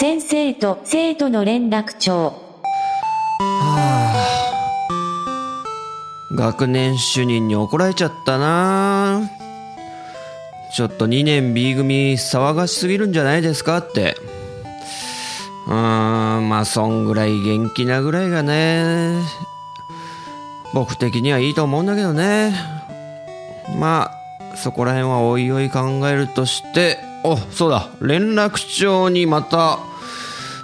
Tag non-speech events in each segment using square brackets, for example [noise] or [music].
先生と生徒の連絡帳。学年主任に怒られちゃったな。ちょっと2年 B 組騒がしすぎるんじゃないですかって。うーんまあそんぐらい元気なぐらいがね。僕的にはいいと思うんだけどね。まあそこら辺はおいおい考えるとして。おそうだ。連絡帳にまた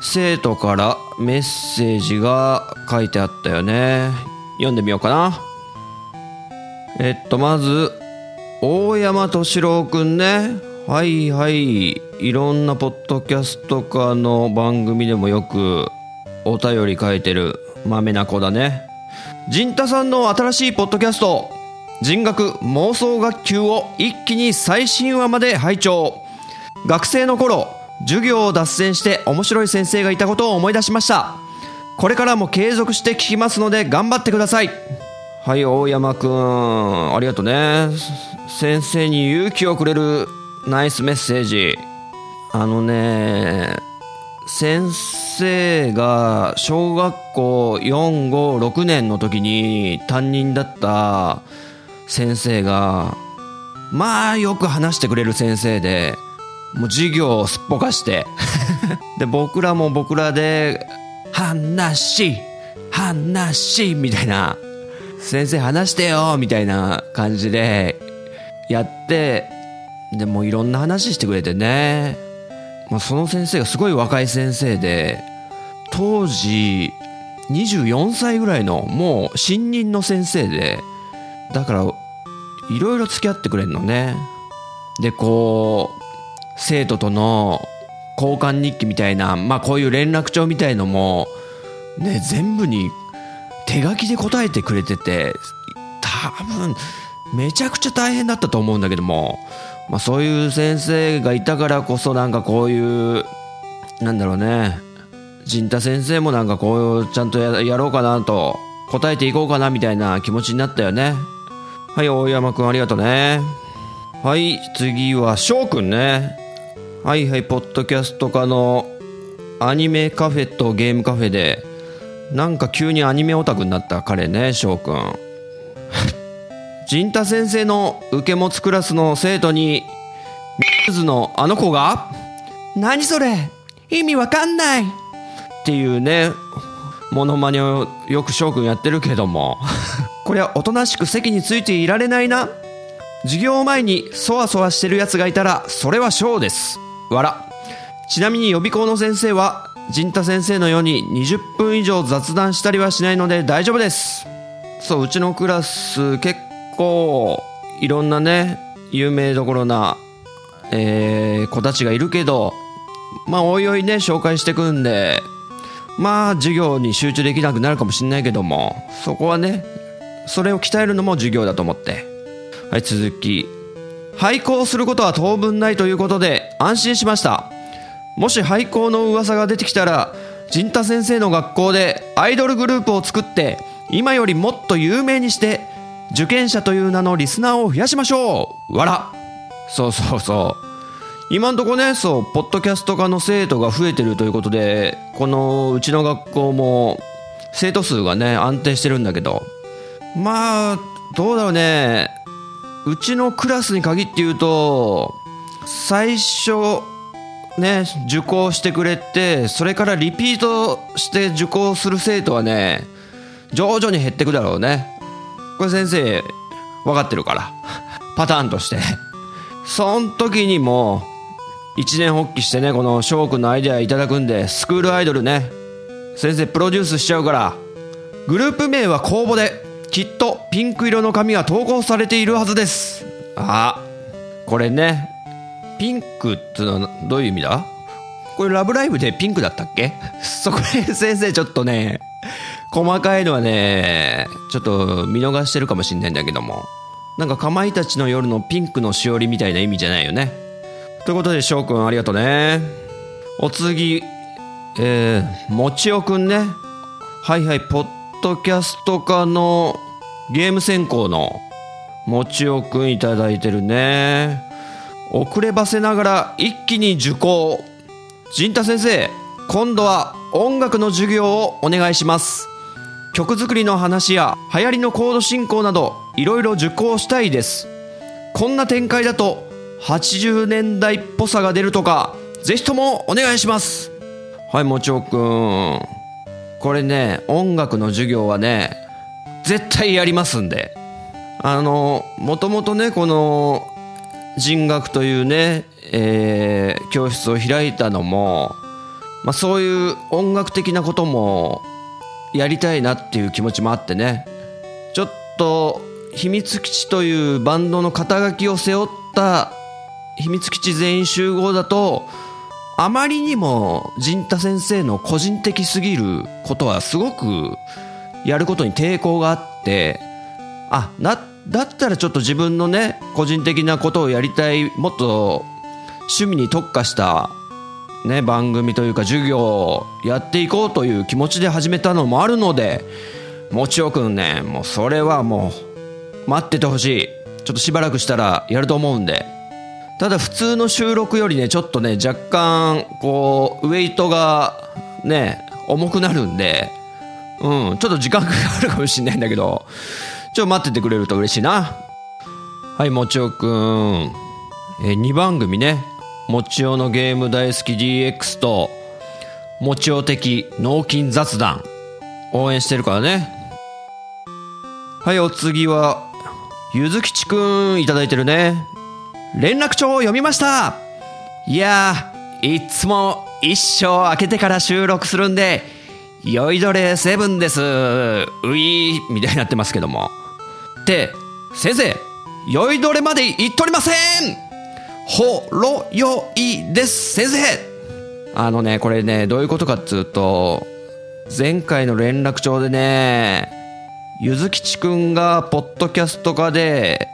生徒からメッセージが書いてあったよね。読んでみようかな。えっとまず大山敏郎くんね。はいはい。いろんなポッドキャストかの番組でもよくお便り書いてるまめな子だね。陣太さんの新しいポッドキャスト。人学妄想学級を一気に最新話まで拝聴。学生の頃授業を脱線して面白い先生がいたことを思い出しました。これからも継続して聞きますので頑張ってください。はい大山くん。ありがとうね。先生に勇気をくれるナイスメッセージ。あのね先生が小学校456年の時に担任だった先生がまあよく話してくれる先生でもう授業をすっぽかして。[laughs] で僕らも僕らで話話みたいな。先生話してよみたいな感じでやってでもいろんな話してくれてね、まあ、その先生がすごい若い先生で当時24歳ぐらいのもう新任の先生でだからいろいろ付き合ってくれるのね。でこう生徒との交換日記みたいなまあこういう連絡帳みたいのもね全部に手書きで答えてくれてて多分めちゃくちゃ大変だったと思うんだけども、まあ、そういう先生がいたからこそなんかこういうなんだろうね陣太先生もなんかこうちゃんとやろうかなと答えていこうかなみたいな気持ちになったよね。はい大山くんありがとうね。はい次は翔くんね。はいはいポッドキャスト科のアニメカフェとゲームカフェでなんか急にアニメオタクになった彼ね翔くん。陣太先生の受け持つクラスの生徒にミズのあの子が「何それ？意味わかんない!」っていうねモノマネをよく翔くんやってるけども。これはおとなしく席についていられないな。授業前にそわそわしてるやつがいたらそれは翔ですわらちなみに予備校の先生は陣太先生のように20分以上雑談したりはしないので大丈夫です。そううちのクラス結構いろんなね有名どころな、えー、子たちがいるけどまあおいおいね紹介してくんでまあ授業に集中できなくなるかもしんないけどもそこはねそれを鍛えるのも授業だと思って。はい続き。廃校することは当分ないということで安心しました。もし廃校の噂が出てきたら陣太先生の学校でアイドルグループを作って今よりもっと有名にして受験者という名のリスナーを増やしましょう。わらそうそうそう。今んとこねそうポッドキャスト科の生徒が増えてるということでこのうちの学校も生徒数がね安定してるんだけど。まあどうだろうね。うちのクラスに限って言うと最初ね受講してくれてそれからリピートして受講する生徒はね徐々に減ってくだろうね。これ先生分かってるから。パターンとして。そん時にも一年発起してねこの翔くんのアイデアいただくんでスクールアイドルね先生プロデュースしちゃうからグループ名は公募で。きっとピンク色の紙が投稿されているはずですあこれねピンクってのはどういう意味だ？これラブライブでピンクだったっけ？[laughs] そこで先生ちょっとね、細かいのはね、ちょっと見逃してるかもしんないんだけども。なんかかまいたちの夜のピンクのしおりみたいな意味じゃないよね。ということで翔くんありがとうね。お次、えー、もちおくんね。はいはい、ポッドキャスト化のゲーム専攻のもちおくんいただいてるね。遅ればせながら一気に受講。陣太先生、今度は音楽の授業をお願いします。曲作りの話や流行りのコード進行などいろいろ受講したいです。こんな展開だと80年代っぽさが出るとか、ぜひともお願いします。はい、もちおくん。これね、音楽の授業はね、絶対やりますんで。あの、もともとね、この、人学というね、えー教室を開いたのも、まあ、そういう音楽的なこともやりたいなっていう気持ちもあってねちょっと秘密基地というバンドの肩書きを背負った秘密基地全員集合だとあまりにも陣太先生の個人的すぎることはすごくやることに抵抗があってあなだったらちょっと自分のね個人的なことをやりたいもっと趣味に特化したね、番組というか授業をやっていこうという気持ちで始めたのもあるのでもちおくんねもうそれはもう待っててほしい。ちょっとしばらくしたらやると思うんで。ただ普通の収録よりねちょっとね若干こうウェイトがね重くなるんでうん。ちょっと時間がかかるかもしれないんだけど。ちょっと待っててくれると嬉しいな。はいもちおくん。え2番組ね。もちおのゲーム大好き DX ともちお的脳筋雑談。応援してるからね。はいお次はゆずきちくんいただいてるね。連絡帳を読みました。いやーいつも一生開けてから収録するんで酔いどれセブンです。ういーみたいになってますけども。って先生酔いどれまで言っとりません。ほろよいです。先生。あのねこれねどういうことかっつうと前回の連絡帳でねゆずきちくんがポッドキャスト化で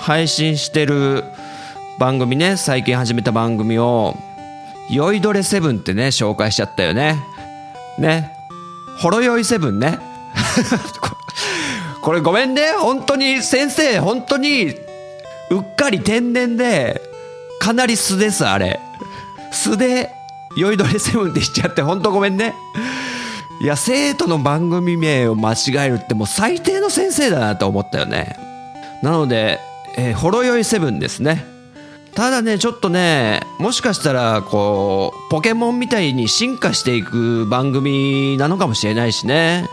配信してる番組ね最近始めた番組を「酔いどれセブン」ってね紹介しちゃったよね。ね。ほろ酔いセブンね。[laughs] これごめんね。本当に先生本当にうっかり天然でかなり素ですあれ。素で酔いどれセブンって言っちゃって本当ごめんね。いや生徒の番組名を間違えるってもう最低の先生だなと思ったよね。なので、えーほろ酔いセブンですね。ただねちょっとねもしかしたらこうポケモンみたいに進化していく番組なのかもしれないしね。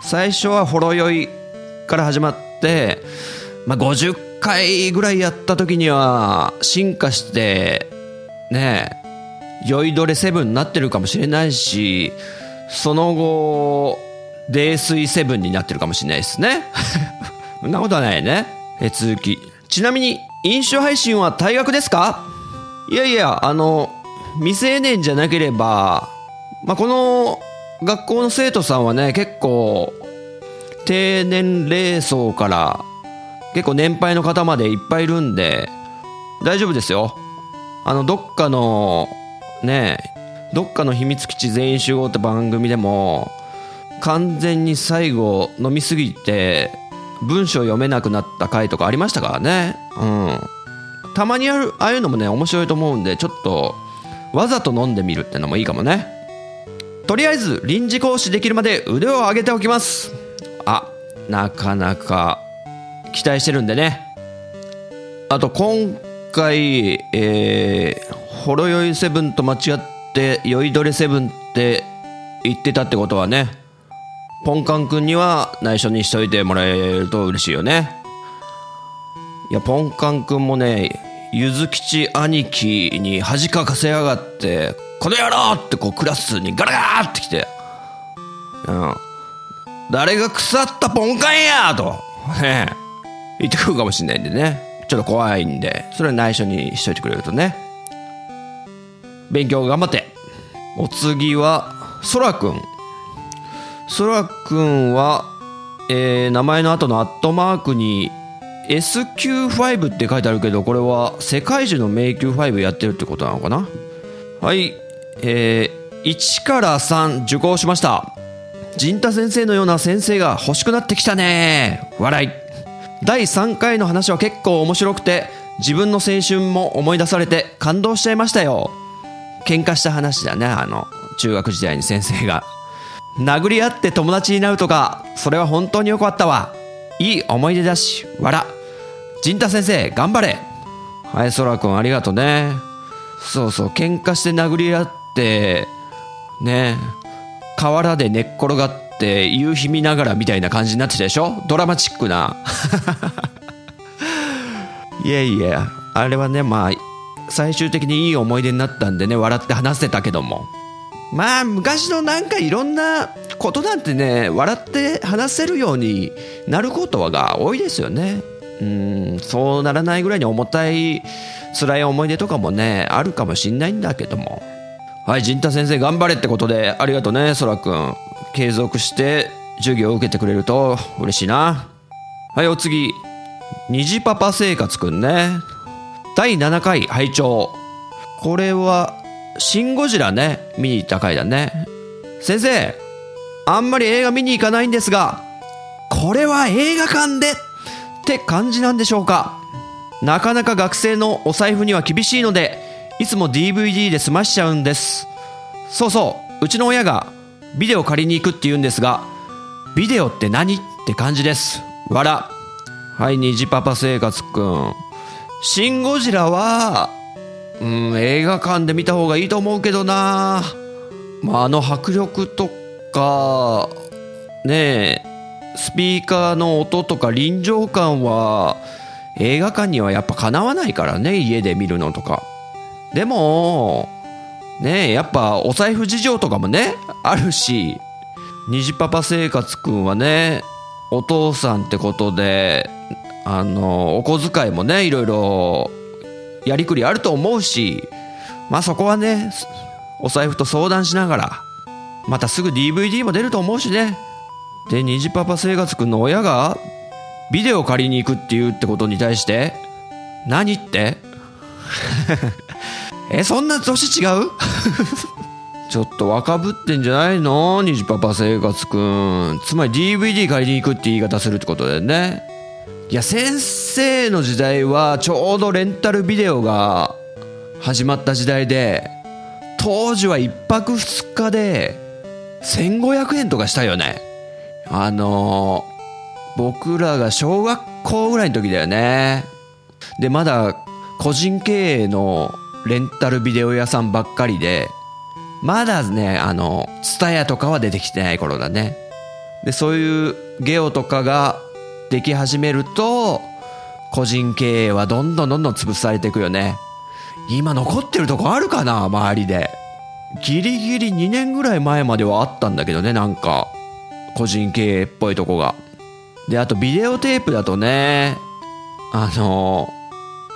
最初はほろ酔いから始まって、まあ、50回ぐらいやった時には進化してね酔いどれセブンになってるかもしれないしその後泥酔セブンになってるかもしれないですね。[laughs] そんなことはないね。え続き。ちなみに飲酒配信は退学ですか？いやいやあの未成年じゃなければ、まあ、この学校の生徒さんはね結構低年齢層から結構年配の方までいっぱいいるんで大丈夫ですよ。あのどっかのねどっかの秘密基地全員集合って番組でも完全に最後飲みすぎて文章読めなくなった回とかありましたからね。うん。たまにあるああいうのもね面白いと思うんでちょっとわざと飲んでみるってのもいいかもね。とりあえず臨時講師できるまで腕を上げておきます。あなかなか期待してるんでね。あと今回えー、ほろ酔いセブンと間違って酔いどれセブンって言ってたってことはねポンカン君には内緒にしといてもらえると嬉しいよねいやポンカン君もねゆずきち兄貴に恥かかせやがって「この野郎!」ってこうクラスにガラガーって来て「うん誰が腐ったポンカンや!」とね言ってくるかもしれないんでねちょっと怖いんでそれは内緒にしといてくれるとね勉強頑張ってお次はそらくんそらくんは、えー名前の後のアットマークに SQ5 って書いてあるけどこれは世界中の迷宮5やってるってことなのかな？はい。えー1から3受講しました。陣太先生のような先生が欲しくなってきたね。笑い。第3回の話は結構面白くて自分の青春も思い出されて感動しちゃいましたよ。喧嘩した話だねあの中学時代に先生が。殴り合って友達になるとかそれは本当によかったわ。いい思い出だし笑。陣太先生頑張れ。はいそらくんありがとうね。そうそう喧嘩して殴り合ってね。河原で寝っ転がって夕日見ながらみたいな感じになってたでしょ？ドラマチックな。[laughs] いやいやあれはねまあ最終的にいい思い出になったんでね笑って話せたけども。まあ昔のなんかいろんなことなんてね笑って話せるようになることが多いですよね。うんそうならないぐらいに重たい辛い思い出とかもねあるかもしんないんだけども。はい陣太先生頑張れってことでありがとうねそらくん。継続して授業を受けてくれると嬉しいな。はいお次。虹パパ生活くんね。第7回拝聴。これはシン・ゴジラね見に行った回だね。先生あんまり映画見に行かないんですがこれは映画館でって感じなんでしょうか。なかなか学生のお財布には厳しいのでいつも DVD で済ましちゃうんです。そうそううちの親がビデオ借りに行くって言うんですがビデオって何？って感じです。わらはい虹パパ生活くん。シン・ゴジラはうん映画館で見た方がいいと思うけどな、まあ、あの迫力とかねえスピーカーの音とか臨場感は映画館にはやっぱかなわないからね家で見るのとか。でもねえやっぱお財布事情とかもねあるし虹パパ生活くんはねお父さんってことであのお小遣いもねいろいろやりくりあると思うしまあそこはねお財布と相談しながらまたすぐ DVD も出ると思うしね。で虹パパ生活くんの親がビデオ借りに行くっていうってことに対して何って？[laughs] えそんな年違う？[laughs] ちょっと若ぶってんじゃないの？虹パパ生活くん。つまり DVD 借りに行くって言い方するってことだよね。いや先生の時代はちょうどレンタルビデオが始まった時代で当時は1泊2日で1500円とかしたよね。あのー僕らが小学校ぐらいの時だよね。でまだ個人経営のレンタルビデオ屋さんばっかりでまだねあの TSUTAYA とかは出てきてない頃だね。でそういうゲオとかができ始めると個人経営はどんどんどんどん潰されていくよね。今残ってるとこあるかな周りで。ギリギリ2年ぐらい前まではあったんだけどねなんか。個人経営っぽいとこが。であとビデオテープだとねあの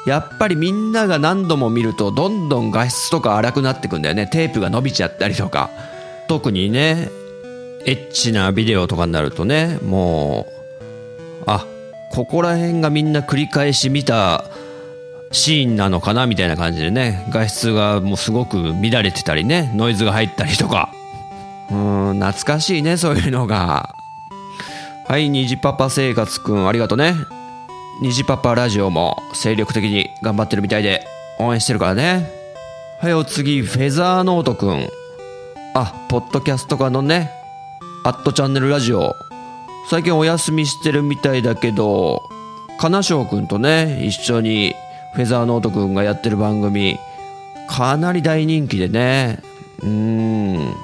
やっぱりみんなが何度も見るとどんどん画質とか荒くなってくんだよね。テープが伸びちゃったりとか。特にねエッチなビデオとかになるとねもうあここら辺がみんな繰り返し見たシーンなのかなみたいな感じでね。画質がもうすごく乱れてたりね。ノイズが入ったりとか。[laughs] うーん懐かしいねそういうのが。はい虹パパ生活くんありがとうね虹パパラジオも精力的に頑張ってるみたいで応援してるからね。はいお次フェザーノートくん。あポッドキャスト化のねアットチャンネルラジオ最近お休みしてるみたいだけど金賞くんとね一緒にフェザーノートくんがやってる番組かなり大人気でねうーん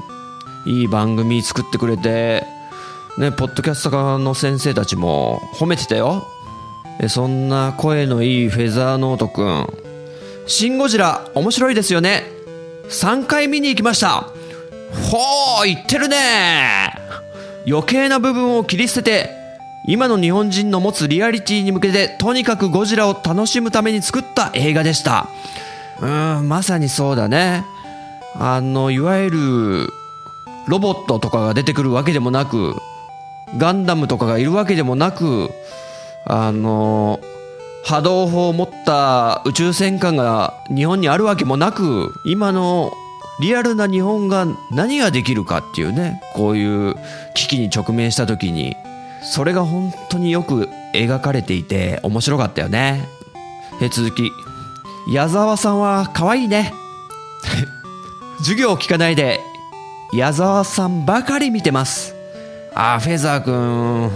いい番組作ってくれてねポッドキャスト科の先生たちも褒めてたよ。そんな声のいいフェザーノートくん「シン・ゴジラ面白いですよね。3回見に行きました。ほー言ってるね余計な部分を切り捨てて今の日本人の持つリアリティに向けてとにかくゴジラを楽しむために作った映画でした。うーんまさにそうだね。あのいわゆるロボットとかが出てくるわけでもなくガンダムとかがいるわけでもなくあの波動砲を持った宇宙戦艦が日本にあるわけもなく今のリアルな日本が何ができるかっていうねこういう危機に直面した時にそれが本当によく描かれていて面白かったよね。え続き。矢沢さんは可愛いね。[laughs] 授業を聞かないで矢沢さんばかり見てます。あフェザーくん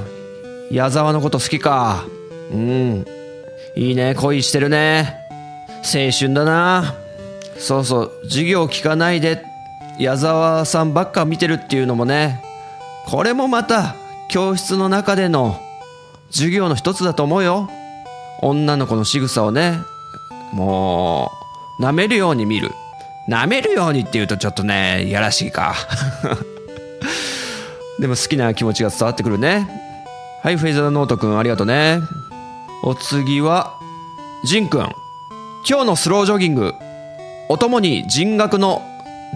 矢沢のこと好きか。うん。いいね。恋してるね。青春だな。そうそう授業聞かないで矢沢さんばっか見てるっていうのもねこれもまた教室の中での授業の一つだと思うよ。女の子の仕草をねもう舐めるように見る。舐めるようにって言うとちょっとねいやらしいか。[laughs] でも好きな気持ちが伝わってくるね。はいフェイザーノートくんありがとうね。お次はジンくん今日のスロージョギング。お供に人学の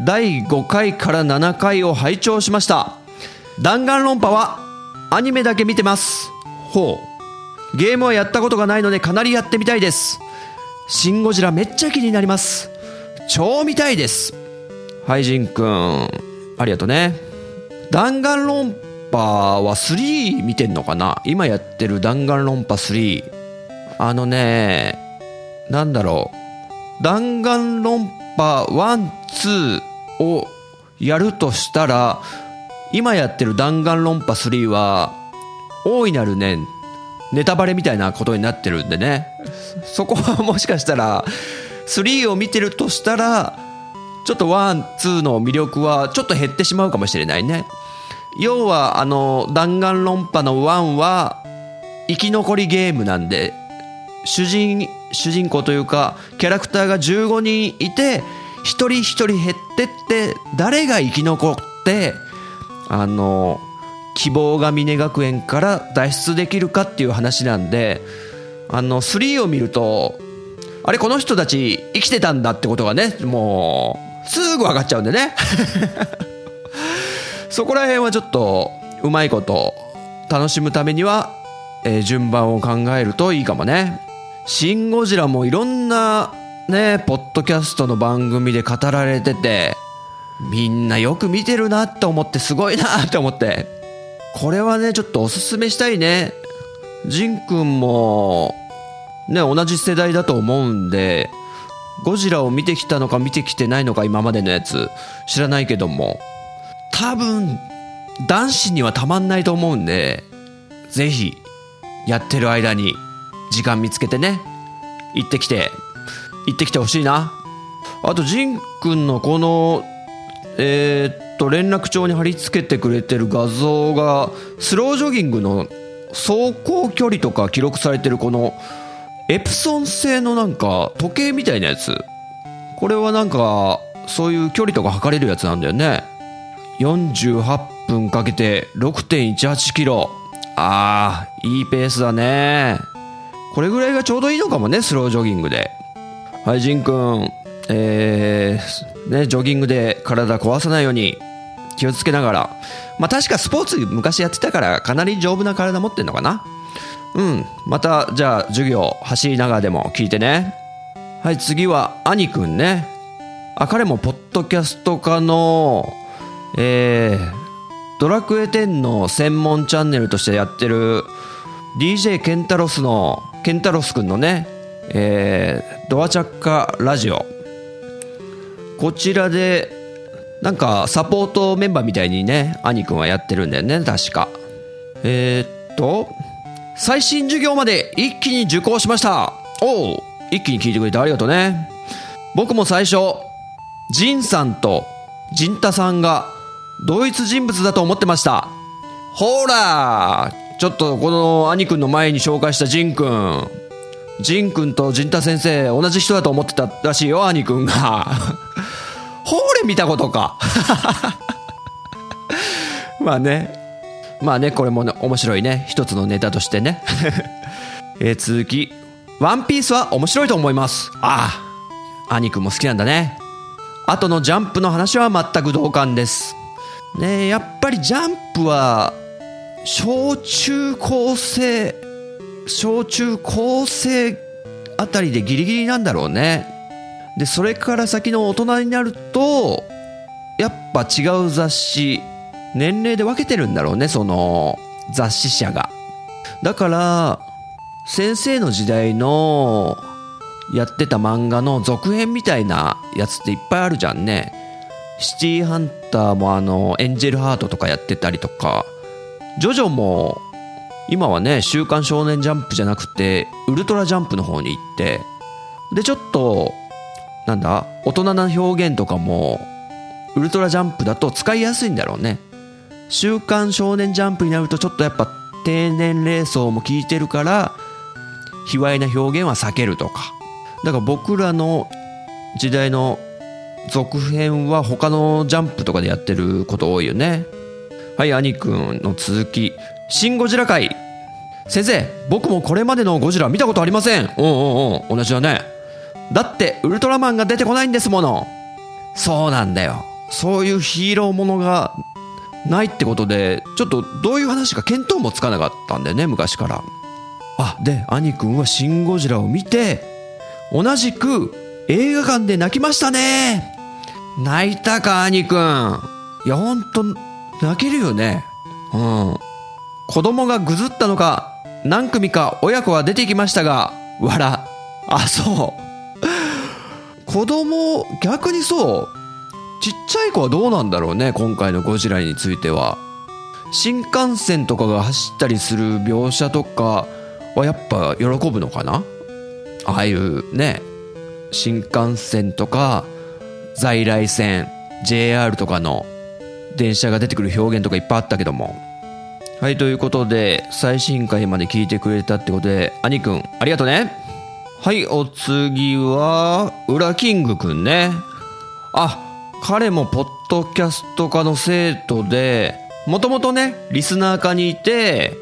第5回から7回を拝聴しました。弾丸論破はアニメだけ見てます。ほう。ゲームはやったことがないのでかなりやってみたいです。シン・ゴジラめっちゃ気になります。超見たいです。はいジンくんありがとうね。弾丸論破は3見てんのかな？今やってる弾丸論破3あのねなんだろう弾丸論破12をやるとしたら今やってる弾丸論破3は大いなるねネタバレみたいなことになってるんでね。そこはもしかしたら3を見てるとしたらちょっと12の魅力はちょっと減ってしまうかもしれないね。要はあの弾丸論破の1は生き残りゲームなんで主人主人公というかキャラクターが15人いて一人一人減ってって誰が生き残ってあの希望が峰学園から脱出できるかっていう話なんであの3を見るとあれこの人たち生きてたんだってことがねもうすぐ分かっちゃうんでね。[laughs] そこら辺はちょっとうまいこと楽しむためには、えー順番を考えるといいかもね「シン・ゴジラ」もいろんなねポッドキャストの番組で語られててみんなよく見てるなって思ってすごいなって思って。これはねちょっとおすすめしたいね。ジンくんもね同じ世代だと思うんでゴジラを見てきたのか見てきてないのか今までのやつ知らないけども。多分男子にはたまんないと思うんでぜひやってる間に。時間見つけてね。行ってきて。行ってきてほしいな。あとジンくんのこのえーっと連絡帳に貼り付けてくれてる画像がスロージョギングの走行距離とか記録されてるこのエプソン製のなんか時計みたいなやつ。これはなんかそういう距離とか測れるやつなんだよね。48分かけて6.18キロ。あーいいペースだね。これぐらいがちょうどいいのかもねスロージョギングで。はいジンくん。えーね、ジョギングで体壊さないように気をつけながら。まあ確かスポーツ昔やってたからかなり丈夫な体持ってんのかな。うん。またじゃあ授業走りながらでも聞いてね。はい次は兄くんね。あ彼もポッドキャスト家のえー、ドラクエ10の専門チャンネルとしてやってる DJ ケンタロスのケンタロスくんのね、えー、ドアチャッカラジオ。こちらでなんかサポートメンバーみたいにね兄くんはやってるんだよね確か。えー、っと最新授業まで一気に受講しました。おう一気に聞いてくれてありがとうね。僕も最初ジンさんとジンタさんが同一人物だと思ってました。ほらちょっとこの兄くんの前に紹介したジンくん。ジンくんとジンタ先生同じ人だと思ってたらしいよ兄くんが。[laughs] ほれ見たことか。[laughs] まあね。まあねこれもね面白いね。一つのネタとしてね。[laughs] えー続き「ワンピースは面白いと思います。ああ。兄くんも好きなんだね。後のジャンプの話は全く同感です。ねやっぱりジャンプは、小中高生、小中高生あたりでギリギリなんだろうね。で、それから先の大人になると、やっぱ違う雑誌、年齢で分けてるんだろうね、その雑誌社が。だから、先生の時代のやってた漫画の続編みたいなやつっていっぱいあるじゃんね。シティーハンターもあの、エンジェルハートとかやってたりとか、ジョジョも、今はね、週刊少年ジャンプじゃなくて、ウルトラジャンプの方に行って、で、ちょっと、なんだ、大人な表現とかも、ウルトラジャンプだと使いやすいんだろうね。週刊少年ジャンプになるとちょっとやっぱ低年齢層も聞いてるから、卑猥な表現は避けるとか。だから僕らの時代の続編は他のジャンプとかでやってること多いよね。はい、兄くんの続き。シン・ゴジラ界。先生、僕もこれまでのゴジラ見たことありません。うんうんうん、同じだね。だって、ウルトラマンが出てこないんですもの。そうなんだよ。そういうヒーローものがないってことで、ちょっとどういう話か見当もつかなかったんだよね、昔から。あ、で、兄くんはシン・ゴジラを見て、同じく映画館で泣きましたね。泣いたか、兄くん。いや、ほんと、泣けるよね。うん。子供がぐずったのか、何組か親子は出てきましたが、わら。あ、そう。子供、逆にそう。ちっちゃい子はどうなんだろうね、今回のゴジラについては。新幹線とかが走ったりする描写とかはやっぱ喜ぶのかな？ああいうね、新幹線とか在来線、JR とかの電車が出てくる表現とかいっぱいあったけども。はい、ということで、最新回まで聞いてくれたってことで、兄くん、ありがとね。はい、お次は、ウラキングくんね。あ、彼もポッドキャスト科の生徒で、もともとね、リスナー科にいて、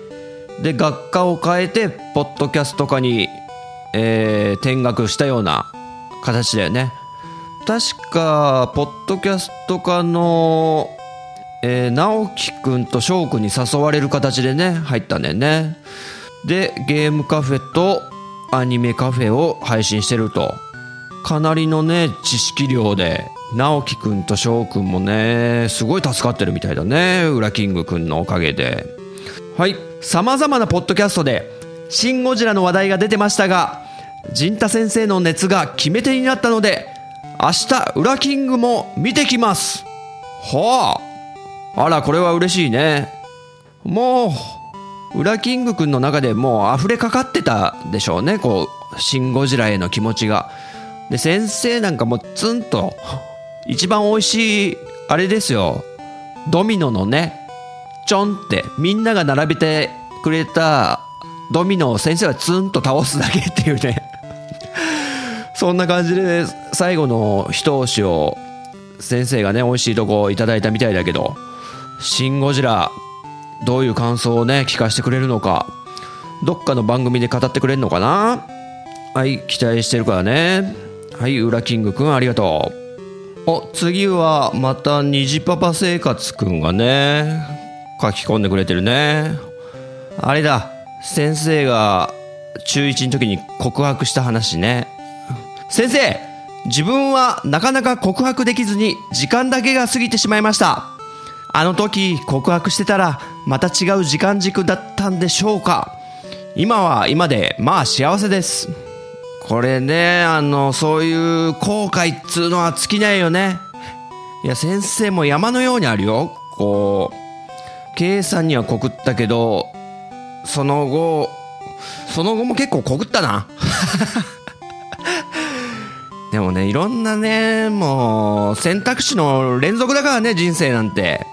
で、学科を変えて、ポッドキャスト科に、えー、転学したような形だよね。確か、ポッドキャスト科の、えー、直樹くんと翔くんに誘われる形でね、入ったんだよね。で、ゲームカフェとアニメカフェを配信してると。かなりのね、知識量で、直樹くんと翔くんもね、すごい助かってるみたいだね。ウラキングくんのおかげで。はい。様々なポッドキャストで、シン・ゴジラの話題が出てましたが、陣太先生の熱が決め手になったので、明日、ウラキングも見てきます。はあ。あら、これは嬉しいね。もう、ウラキングくんの中でもう溢れかかってたでしょうね。こう、シン・ゴジラへの気持ちが。で、先生なんかもツンと、一番美味しい、あれですよ。ドミノのね、ちょんって、みんなが並べてくれたドミノを先生はツンと倒すだけっていうね。[laughs] そんな感じで最後の一押しを先生がね、美味しいとこいただいたみたいだけど、シン・ゴジラ、どういう感想をね、聞かせてくれるのか、どっかの番組で語ってくれるのかな？はい、期待してるからね。はい、ウラキングくんありがとう。お、次はまた虹パパ生活くんがね、書き込んでくれてるね。あれだ、先生が中1の時に告白した話ね。先生自分はなかなか告白できずに時間だけが過ぎてしまいました。あの時告白してたらまた違う時間軸だったんでしょうか今は今でまあ幸せです。これね、あの、そういう後悔っつうのは尽きないよね。いや、先生も山のようにあるよ。こう、K さんには告ったけど、その後、その後も結構告ったな。[laughs] でもね、いろんなね、もう、選択肢の連続だからね、人生なんて。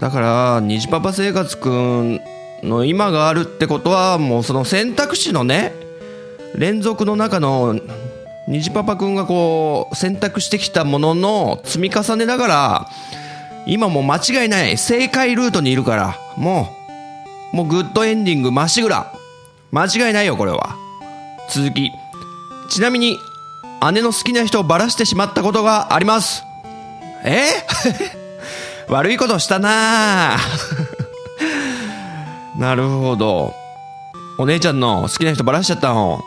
だから、虹パパ生活くんの今があるってことは、もうその選択肢のね、連続の中の、虹パパくんがこう、選択してきたものの積み重ねながら、今もう間違いない正解ルートにいるから、もう、もうグッドエンディングまっしぐら。間違いないよ、これは。続き。ちなみに、姉の好きな人をバラしてしまったことがありますえ？悪いことしたな。[laughs] なるほど。お姉ちゃんの好きな人バラしちゃったの。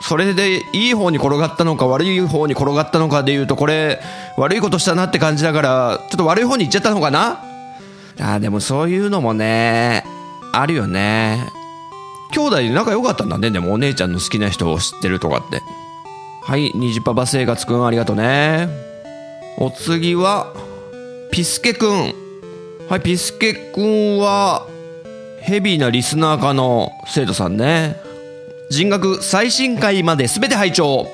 それでいい方に転がったのか悪い方に転がったのかでいうとこれ悪いことしたなって感じだからちょっと悪い方に行っちゃったのかな。あでもそういうのもねあるよね。兄弟で仲良かったんだね。でもお姉ちゃんの好きな人を知ってるとかって。はい虹パパ生活くんありがとうね。お次はピスケくん。はいピスケくんはヘビーなリスナー科の生徒さんね。人学最新回まで全て拝聴。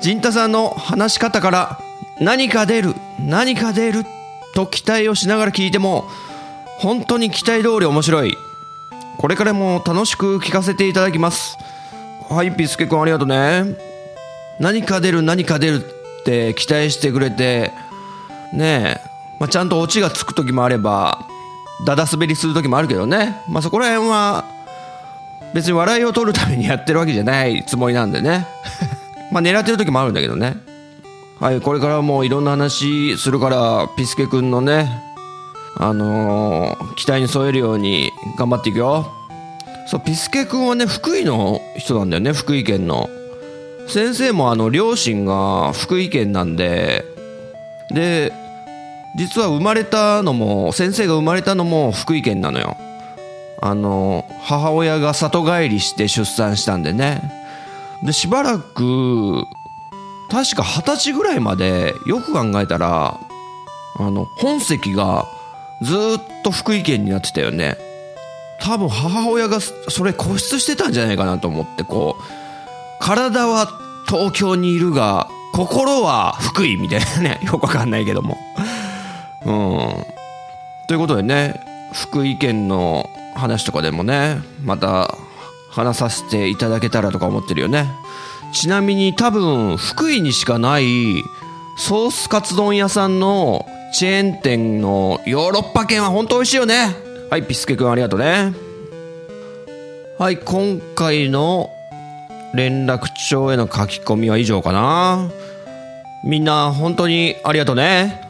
陣太さんの話し方から何か出る何か出ると期待をしながら聞いても本当に期待通り面白い。これからも楽しく聞かせていただきます。はいピスケくんありがとうね。何か出る何か出るって期待してくれてねえ、まあ、ちゃんとオチがつく時もあればだだ滑りする時もあるけどね。まあそこら辺は別に笑いを取るためにやってるわけじゃない [laughs] つもりなんでね。まあ狙ってる時もあるんだけどね。はいこれからもいろんな話するからピスケくんのねあのー期待に添えるように頑張っていくよ。そうピスケくんはね福井の人なんだよね福井県の。先生もあの両親が福井県なんでで実は生まれたのも先生が生まれたのも福井県なのよ。あの母親が里帰りして出産したんでね。でしばらく確か二十歳ぐらいまでよく考えたらあの本籍がずっと福井県になってたよね。多分母親がそれ固執してたんじゃないかなと思ってこう体は東京にいるが心は福井みたいなねよくわかんないけども。うん。ということでね福井県の話とかでもねまた話させていただけたらとか思ってるよね。ちなみに多分福井にしかないソースカツ丼屋さんのチェーン店のヨーロッパ圏は本当美味しいよね。はいピスケくんありがとうね。はい今回の連絡帳への書き込みは以上かな。みんな本当にありがとうね。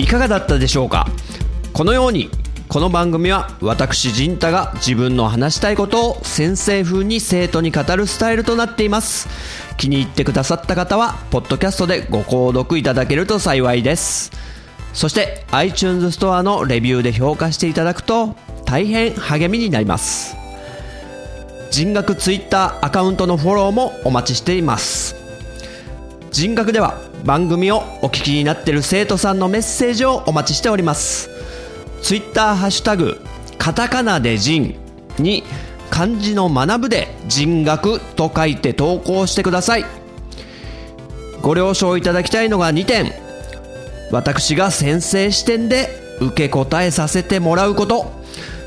いかがだったでしょうか？このようにこの番組は私陣太が自分の話したいことを先生風に生徒に語るスタイルとなっています。気に入ってくださった方はポッドキャストでご購読いただけると幸いです。そして iTunes ストアのレビューで評価していただくと大変励みになります。人学 Twitter アカウントのフォローもお待ちしています。人学では番組をお聞きになっている生徒さんのメッセージをお待ちしております。ツイッターハッシュタグカタカナで人に漢字の学ぶで人学と書いて投稿してください。ご了承いただきたいのが2点。私が先生視点で受け答えさせてもらうこと。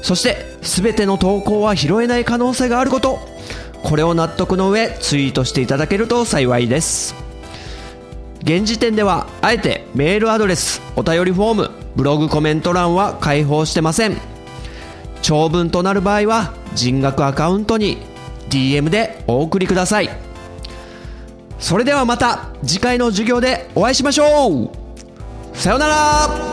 そして全ての投稿は拾えない可能性があること。これを納得の上ツイートしていただけると幸いです。現時点ではあえてメールアドレスお便りフォームブログコメント欄は開放してません。長文となる場合は人学アカウントに DM でお送りください。それではまた次回の授業でお会いしましょう。さようなら。